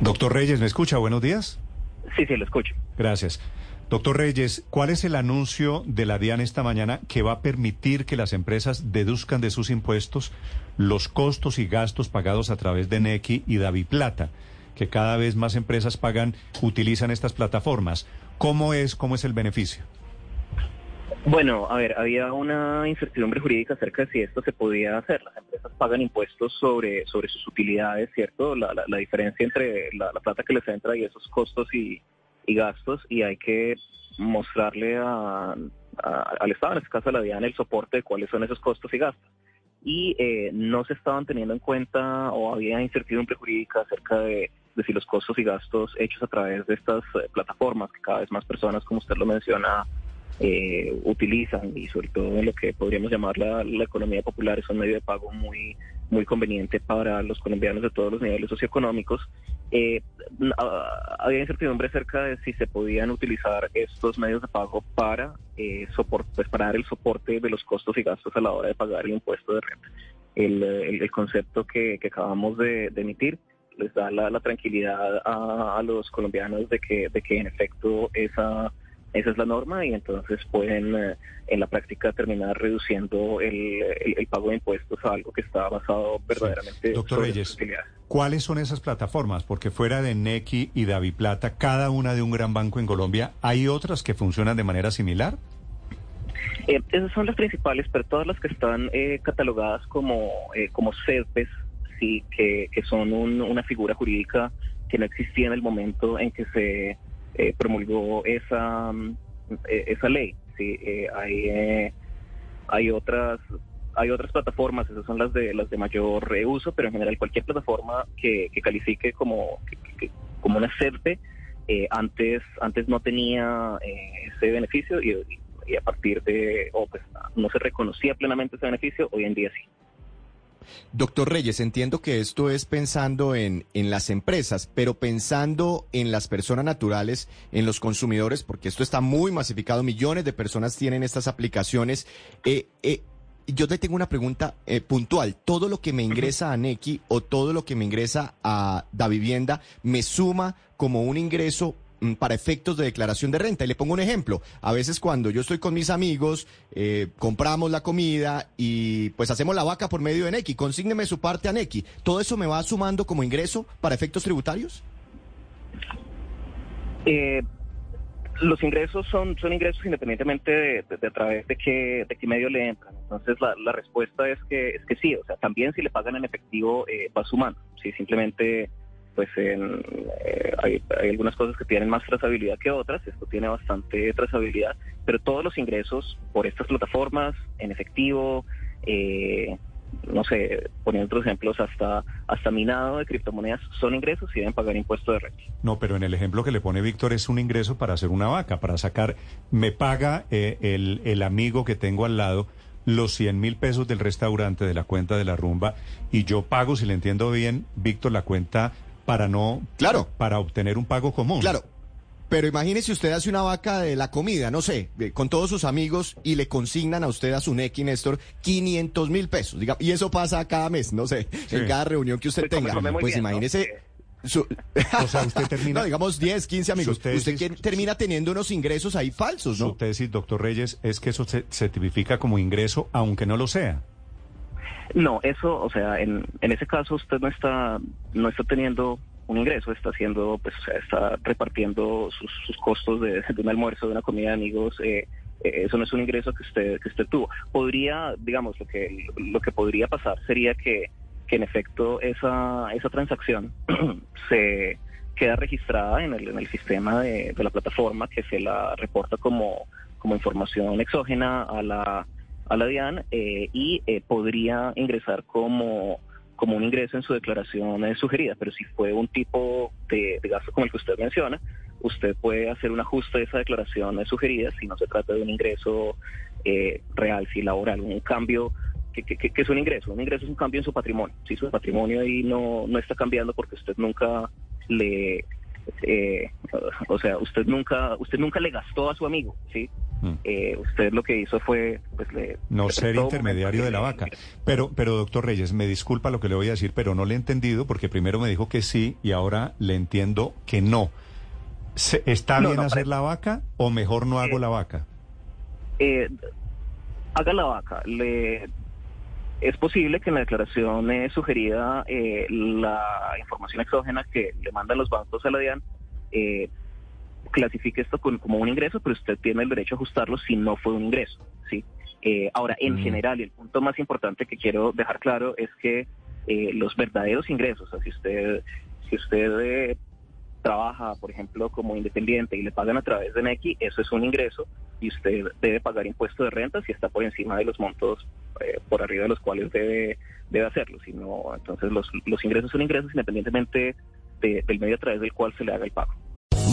Doctor Reyes, ¿me escucha? Buenos días. Sí, sí, lo escucho. Gracias. Doctor Reyes, ¿cuál es el anuncio de la DIAN esta mañana que va a permitir que las empresas deduzcan de sus impuestos los costos y gastos pagados a través de Nequi y Daviplata? Que cada vez más empresas pagan, utilizan estas plataformas. ¿Cómo es, cómo es el beneficio? Bueno, a ver, había una incertidumbre jurídica acerca de si esto se podía hacer. Las empresas pagan impuestos sobre, sobre sus utilidades, ¿cierto? La, la, la diferencia entre la, la, plata que les entra y esos costos y, y gastos, y hay que mostrarle a, a, al Estado, en este caso a la DIAN, el soporte de cuáles son esos costos y gastos. Y eh, no se estaban teniendo en cuenta o había incertidumbre jurídica acerca de, de si los costos y gastos hechos a través de estas eh, plataformas que cada vez más personas, como usted lo menciona, eh, utilizan y sobre todo en lo que podríamos llamar la, la, economía popular es un medio de pago muy muy conveniente para los colombianos de todos los niveles socioeconómicos. Eh, había incertidumbre acerca de si se podían utilizar estos medios de pago para eh, soporte, pues para dar el soporte de los costos y gastos a la hora de pagar el impuesto de renta. El, el, el concepto que, que acabamos de, de, emitir les da la, la tranquilidad a, a, los colombianos de que, de que en efecto esa esa es la norma y entonces pueden eh, en la práctica terminar reduciendo el, el, el, pago de impuestos a algo que está basado verdaderamente sí. Doctor Reyes, ¿cuáles son esas plataformas? Porque fuera de Nequi y Daviplata, cada una de un gran banco en Colombia, ¿hay otras que funcionan de manera similar? Eh, esas son las principales, pero todas las que están eh, catalogadas como, eh, como CERPES, sí, que, que son un, una figura jurídica que no existía en el momento en que se eh, promulgó esa, esa ley. Sí, eh, hay, eh, hay otras hay otras plataformas, esas son las de las de mayor uso, pero en general cualquier plataforma que, que califique como, que, como una CERPE, eh, antes, antes no tenía eh, ese beneficio y, a partir de, o pues no se reconocía plenamente ese beneficio, hoy en día sí. Doctor Reyes, entiendo que esto es pensando en, en, las empresas, pero pensando en las personas naturales, en los consumidores, porque esto está muy masificado, millones de personas tienen estas aplicaciones. Eh, eh, yo te tengo una pregunta eh, puntual. ¿Todo lo que me ingresa a Nequi o todo lo que me ingresa a Da Vivienda me suma como un ingreso para efectos de declaración de renta. Y le pongo un ejemplo. A veces cuando yo estoy con mis amigos, eh, compramos la comida y pues hacemos la vaca por medio de Nequi. Consígneme su parte a Nequi. ¿Todo eso me va sumando como ingreso para efectos tributarios? Eh, los ingresos son, son ingresos independientemente de, a través de qué, de qué medio le entran. Entonces la, la, respuesta es que, es que sí. O sea, también si le pagan en efectivo eh, va sumando. Si simplemente pues en, eh, hay, algunas cosas que tienen más trazabilidad que otras, esto tiene bastante trazabilidad, pero todos los ingresos por estas plataformas, en efectivo, eh, no sé, poniendo otros ejemplos, hasta, hasta minado de criptomonedas son ingresos y deben pagar impuesto de renta. No, pero en el ejemplo que le pone Víctor es un ingreso para hacer una vaca, para sacar, me paga eh, el, el amigo que tengo al lado los 100 mil pesos del restaurante de la cuenta de la rumba y yo pago, si le entiendo bien, Víctor, la cuenta para no claro para obtener un pago común claro pero imagínese usted hace una vaca de la comida, no sé, con todos sus amigos y le consignan a usted a su Nequi, Néstor, 500 mil pesos. Diga, y eso pasa cada mes, no sé, sí. en cada reunión que usted pues, tenga. Pues bien, imagínese. ¿no? Su... o sea, usted termina. no, digamos 10, 15 amigos. Usted, usted que termina teniendo unos ingresos ahí falsos, ¿no? Su tesis, doctor Reyes, es que eso se, se tipifica como ingreso, aunque no lo sea. No, eso, o sea, en, en ese caso usted no está, no está teniendo un ingreso, está haciendo, pues, o sea, está repartiendo sus, costos de, de, un almuerzo, de una comida de amigos. Eh, eh, eso no es un ingreso que usted que usted tuvo. Podría, digamos, lo que lo que podría pasar sería que, que en efecto esa esa transacción se queda registrada en el, en el sistema de, de la plataforma que se la reporta como como información exógena a la a la DIAN eh, y eh, podría ingresar como como un ingreso en su declaración eh, sugerida, pero si fue un tipo de, gasto como el que usted menciona, usted puede hacer un ajuste de esa declaración eh, sugerida si no se trata de un ingreso eh, real, si laboral, un cambio que, que, que, es un ingreso. Un ingreso es un cambio en su patrimonio. Si su patrimonio ahí no, no está cambiando porque usted nunca le eh, o sea, usted nunca, usted nunca le gastó a su amigo, ¿sí? Mm. Eh, usted lo que hizo fue, pues, le, no ser intermediario de la vaca. Pero, pero doctor Reyes, me disculpa lo que le voy a decir, pero no le he entendido porque primero me dijo que sí y ahora le entiendo que no. ¿Está bien hacer la vaca o mejor no hago la vaca? Eh, haga la vaca. Le es posible que en la declaración eh, sugerida eh, la información exógena que le mandan los bancos a la DIAN eh, clasifique esto como un ingreso, pero usted tiene el derecho a ajustarlo si no fue un ingreso. ¿sí? ahora, en mm. general, y el punto más importante que quiero dejar claro es que los verdaderos ingresos, o sea, si usted, si usted trabaja, por ejemplo, como independiente y le pagan a través de NECI, eso es un ingreso y usted debe pagar impuesto de renta si está por encima de los montos eh, por arriba de los cuales debe, debe hacerlo. Si entonces los, los ingresos son ingresos independientemente de, del medio a través del cual se le haga el pago.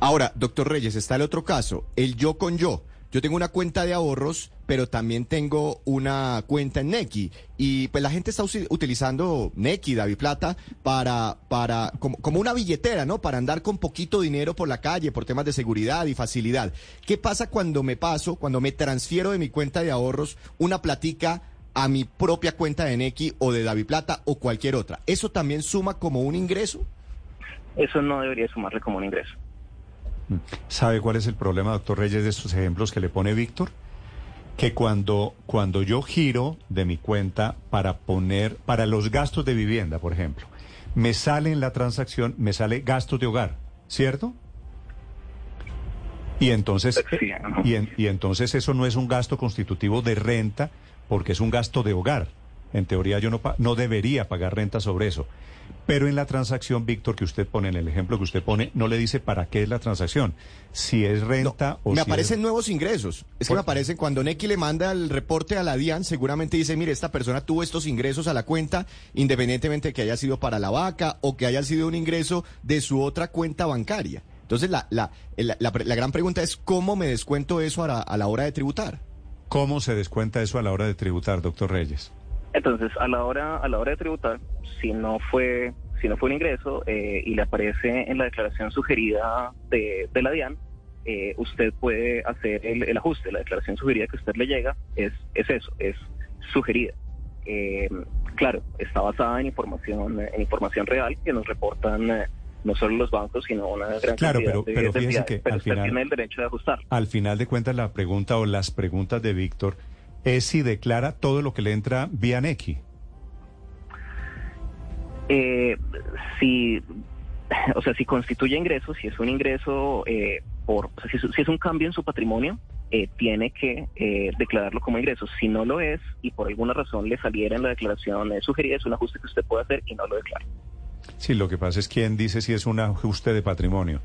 Ahora, doctor Reyes, está el otro caso, el yo con yo. Yo tengo una cuenta de ahorros, pero también tengo una cuenta en Nequi. Y pues la gente está utilizando Nequi, David Plata, para, para, como, como, una billetera, ¿no? Para andar con poquito dinero por la calle, por temas de seguridad y facilidad. ¿Qué pasa cuando me paso, cuando me transfiero de mi cuenta de ahorros una platica a mi propia cuenta de Nequi o de David Plata o cualquier otra? ¿Eso también suma como un ingreso? Eso no debería sumarle como un ingreso. ¿Sabe cuál es el problema, doctor Reyes, de estos ejemplos que le pone Víctor? Que cuando, cuando yo giro de mi cuenta para poner, para los gastos de vivienda, por ejemplo, me sale en la transacción, me sale gastos de hogar, ¿cierto? Y entonces, y, y entonces eso no es un gasto constitutivo de renta porque es un gasto de hogar. En teoría yo no, no debería pagar renta sobre eso. Pero en la transacción, Víctor, que usted pone, en el ejemplo que usted pone, no le dice para qué es la transacción. Si es renta o Me si aparecen es... nuevos ingresos. Es que me aparecen cuando Neki le manda el reporte a la DIAN, seguramente dice, mire, esta persona tuvo estos ingresos a la cuenta, independientemente de que haya sido para la vaca o que haya sido un ingreso de su otra cuenta bancaria. Entonces, la, la, la, la gran pregunta es, ¿cómo me descuento eso a la, a la hora de tributar? ¿Cómo se descuenta eso a la hora de tributar, doctor Reyes? Entonces, a la hora a la hora de tributar, si no fue si no fue un ingreso eh, y le aparece en la declaración sugerida de, de la DIAN, eh, usted puede hacer el, ajuste. La declaración sugerida que usted le llega es, es eso, es sugerida. Eh, claro, está basada en información en información real que nos reportan no solo los bancos, sino una gran claro, cantidad pero, pero fíjese que pero al usted final, tiene el derecho de ajustar. Al final de cuentas, la pregunta o las preguntas de Víctor es si declara todo lo que le entra vía NECI. Eh, si, o sea, si constituye ingresos, si es un ingreso eh, por, o sea, si, es un cambio en su patrimonio, eh, tiene que eh, declararlo como ingreso. Si no lo es y por alguna razón le saliera en la declaración sugerida, es un ajuste que usted puede hacer y no lo declara. Sí, lo que pasa es quién dice si es un ajuste de patrimonio.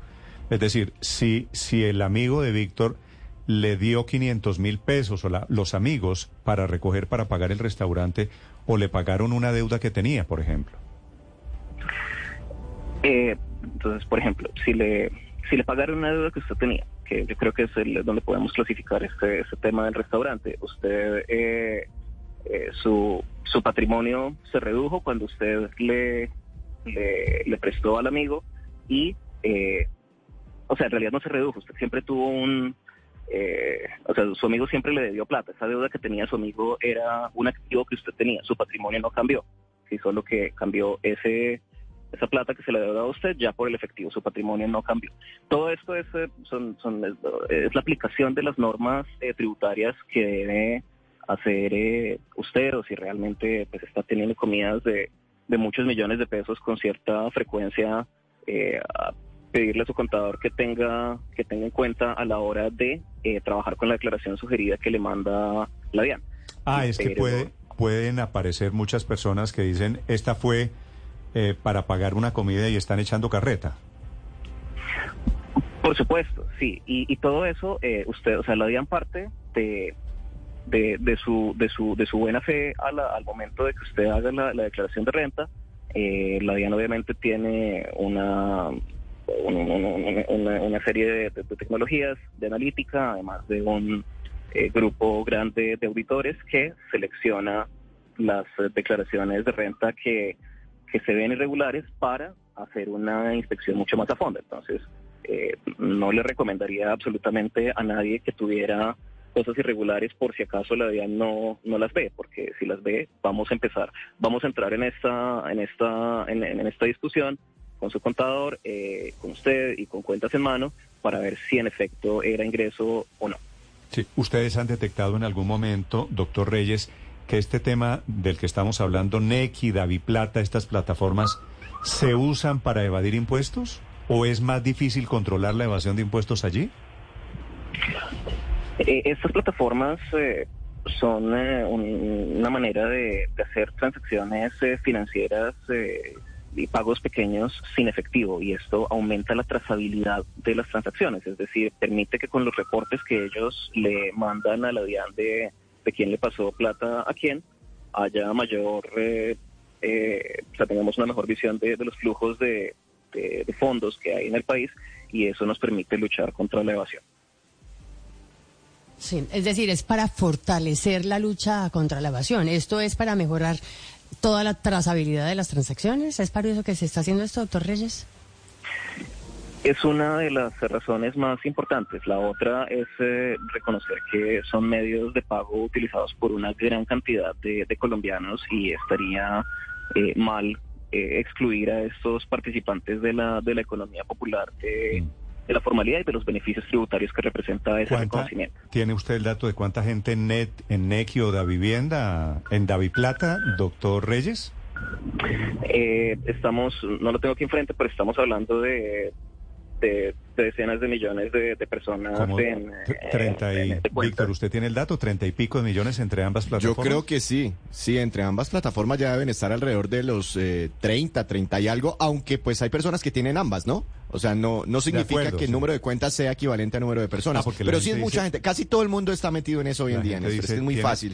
Es decir, si, si el amigo de Víctor le dio 500 mil pesos o los amigos para recoger para pagar el restaurante o le pagaron una deuda que tenía, por ejemplo. Eh, entonces, por ejemplo, si le, si le pagaron una deuda que usted tenía, que yo creo que es el, donde podemos clasificar este, este tema del restaurante, usted, eh, eh, su, su patrimonio se redujo cuando usted le, le, le prestó al amigo y, eh, o sea, en realidad no se redujo, usted siempre tuvo un, eh, o sea, su amigo siempre le debió plata. Esa deuda que tenía su amigo era un activo que usted tenía. Su patrimonio no cambió. Sí, solo que cambió ese esa plata que se le deuda a usted ya por el efectivo. Su patrimonio no cambió. Todo esto es, eh, son, es la aplicación de las normas eh, tributarias que debe hacer eh, usted o si realmente pues está teniendo comidas de, de muchos millones de pesos con cierta frecuencia, eh, pedirle a su contador que tenga, que tenga en cuenta a la hora de eh, trabajar con la declaración sugerida que le manda la DIAN. Ah, es que puede, pueden aparecer muchas personas que dicen, esta fue eh, para pagar una comida y están echando carreta. Por supuesto, sí. Y, y todo eso, eh, usted, o sea, la DIAN parte de, de, de su, de, su, de su buena fe a la- al momento de que usted haga la, la declaración de renta. Eh, la DIAN obviamente tiene una, un- un- un- una, serie de, de- de tecnologías de analítica, además de un eh, grupo grande de auditores que selecciona las eh, declaraciones de renta que, que se ven irregulares para hacer una inspección mucho más a fondo. Entonces, eh, no le recomendaría absolutamente a nadie que tuviera cosas irregulares por si acaso la DIAN no, no las ve, porque si las ve, vamos a empezar, vamos a entrar en esta, en esta, en esta discusión con su contador, eh, con usted y con cuentas en mano para ver si en efecto era ingreso o no. Sí. ¿Ustedes han detectado en algún momento, doctor Reyes, que este tema del que estamos hablando, Nequi, Daviplata, estas plataformas, se usan para evadir impuestos? ¿O es más difícil controlar la evasión de impuestos allí? Eh, estas plataformas eh, son eh, un- una manera de, de hacer transacciones eh, financieras eh, y pagos pequeños sin efectivo y esto aumenta la trazabilidad de las transacciones, es decir, permite que con los reportes que ellos le mandan a la DIAN de, de quién le pasó plata a quién, haya mayor, eh, eh, o sea, tengamos una mejor visión de, de los flujos de, de- de fondos que hay en el país y eso nos permite luchar contra la evasión. Sí, es decir, es para fortalecer la lucha contra la evasión. Esto es para mejorar toda la trazabilidad de las transacciones. ¿Es para eso que se está haciendo esto, doctor Reyes? Es una de las razones más importantes. La otra es eh, reconocer que son medios de pago utilizados por una gran cantidad de, de colombianos y estaría eh, mal eh, excluir a estos participantes de la, de la economía popular de, de la formalidad y de los beneficios tributarios que representa ese ¿Cuánta- reconocimiento. ¿Tiene usted el dato de cuánta gente en, Net, en Nequi o da vivienda, en Daviplata, doctor Reyes? Eh, estamos, no lo tengo aquí enfrente, pero estamos hablando de, de- de decenas de millones de, de personas Como en, tre- 30 en- y, en- de cuentas. Víctor, ¿usted tiene el dato? ¿30 y pico de millones entre ambas Yo plataformas? creo que sí, sí, entre ambas plataformas ya deben estar alrededor de los eh, 30, 30 y algo, aunque pues hay personas que tienen ambas, ¿no? O sea, no, no significa acuerdo, que el sí. número de cuentas sea equivalente al número de personas. Ah, porque pero sí es mucha dice- gente, casi todo el mundo está metido en eso hoy en día, dice, es muy tiene- fácil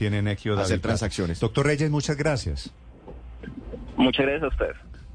hacer transacciones. Doctor Reyes, muchas gracias. Muchas gracias a ustedes.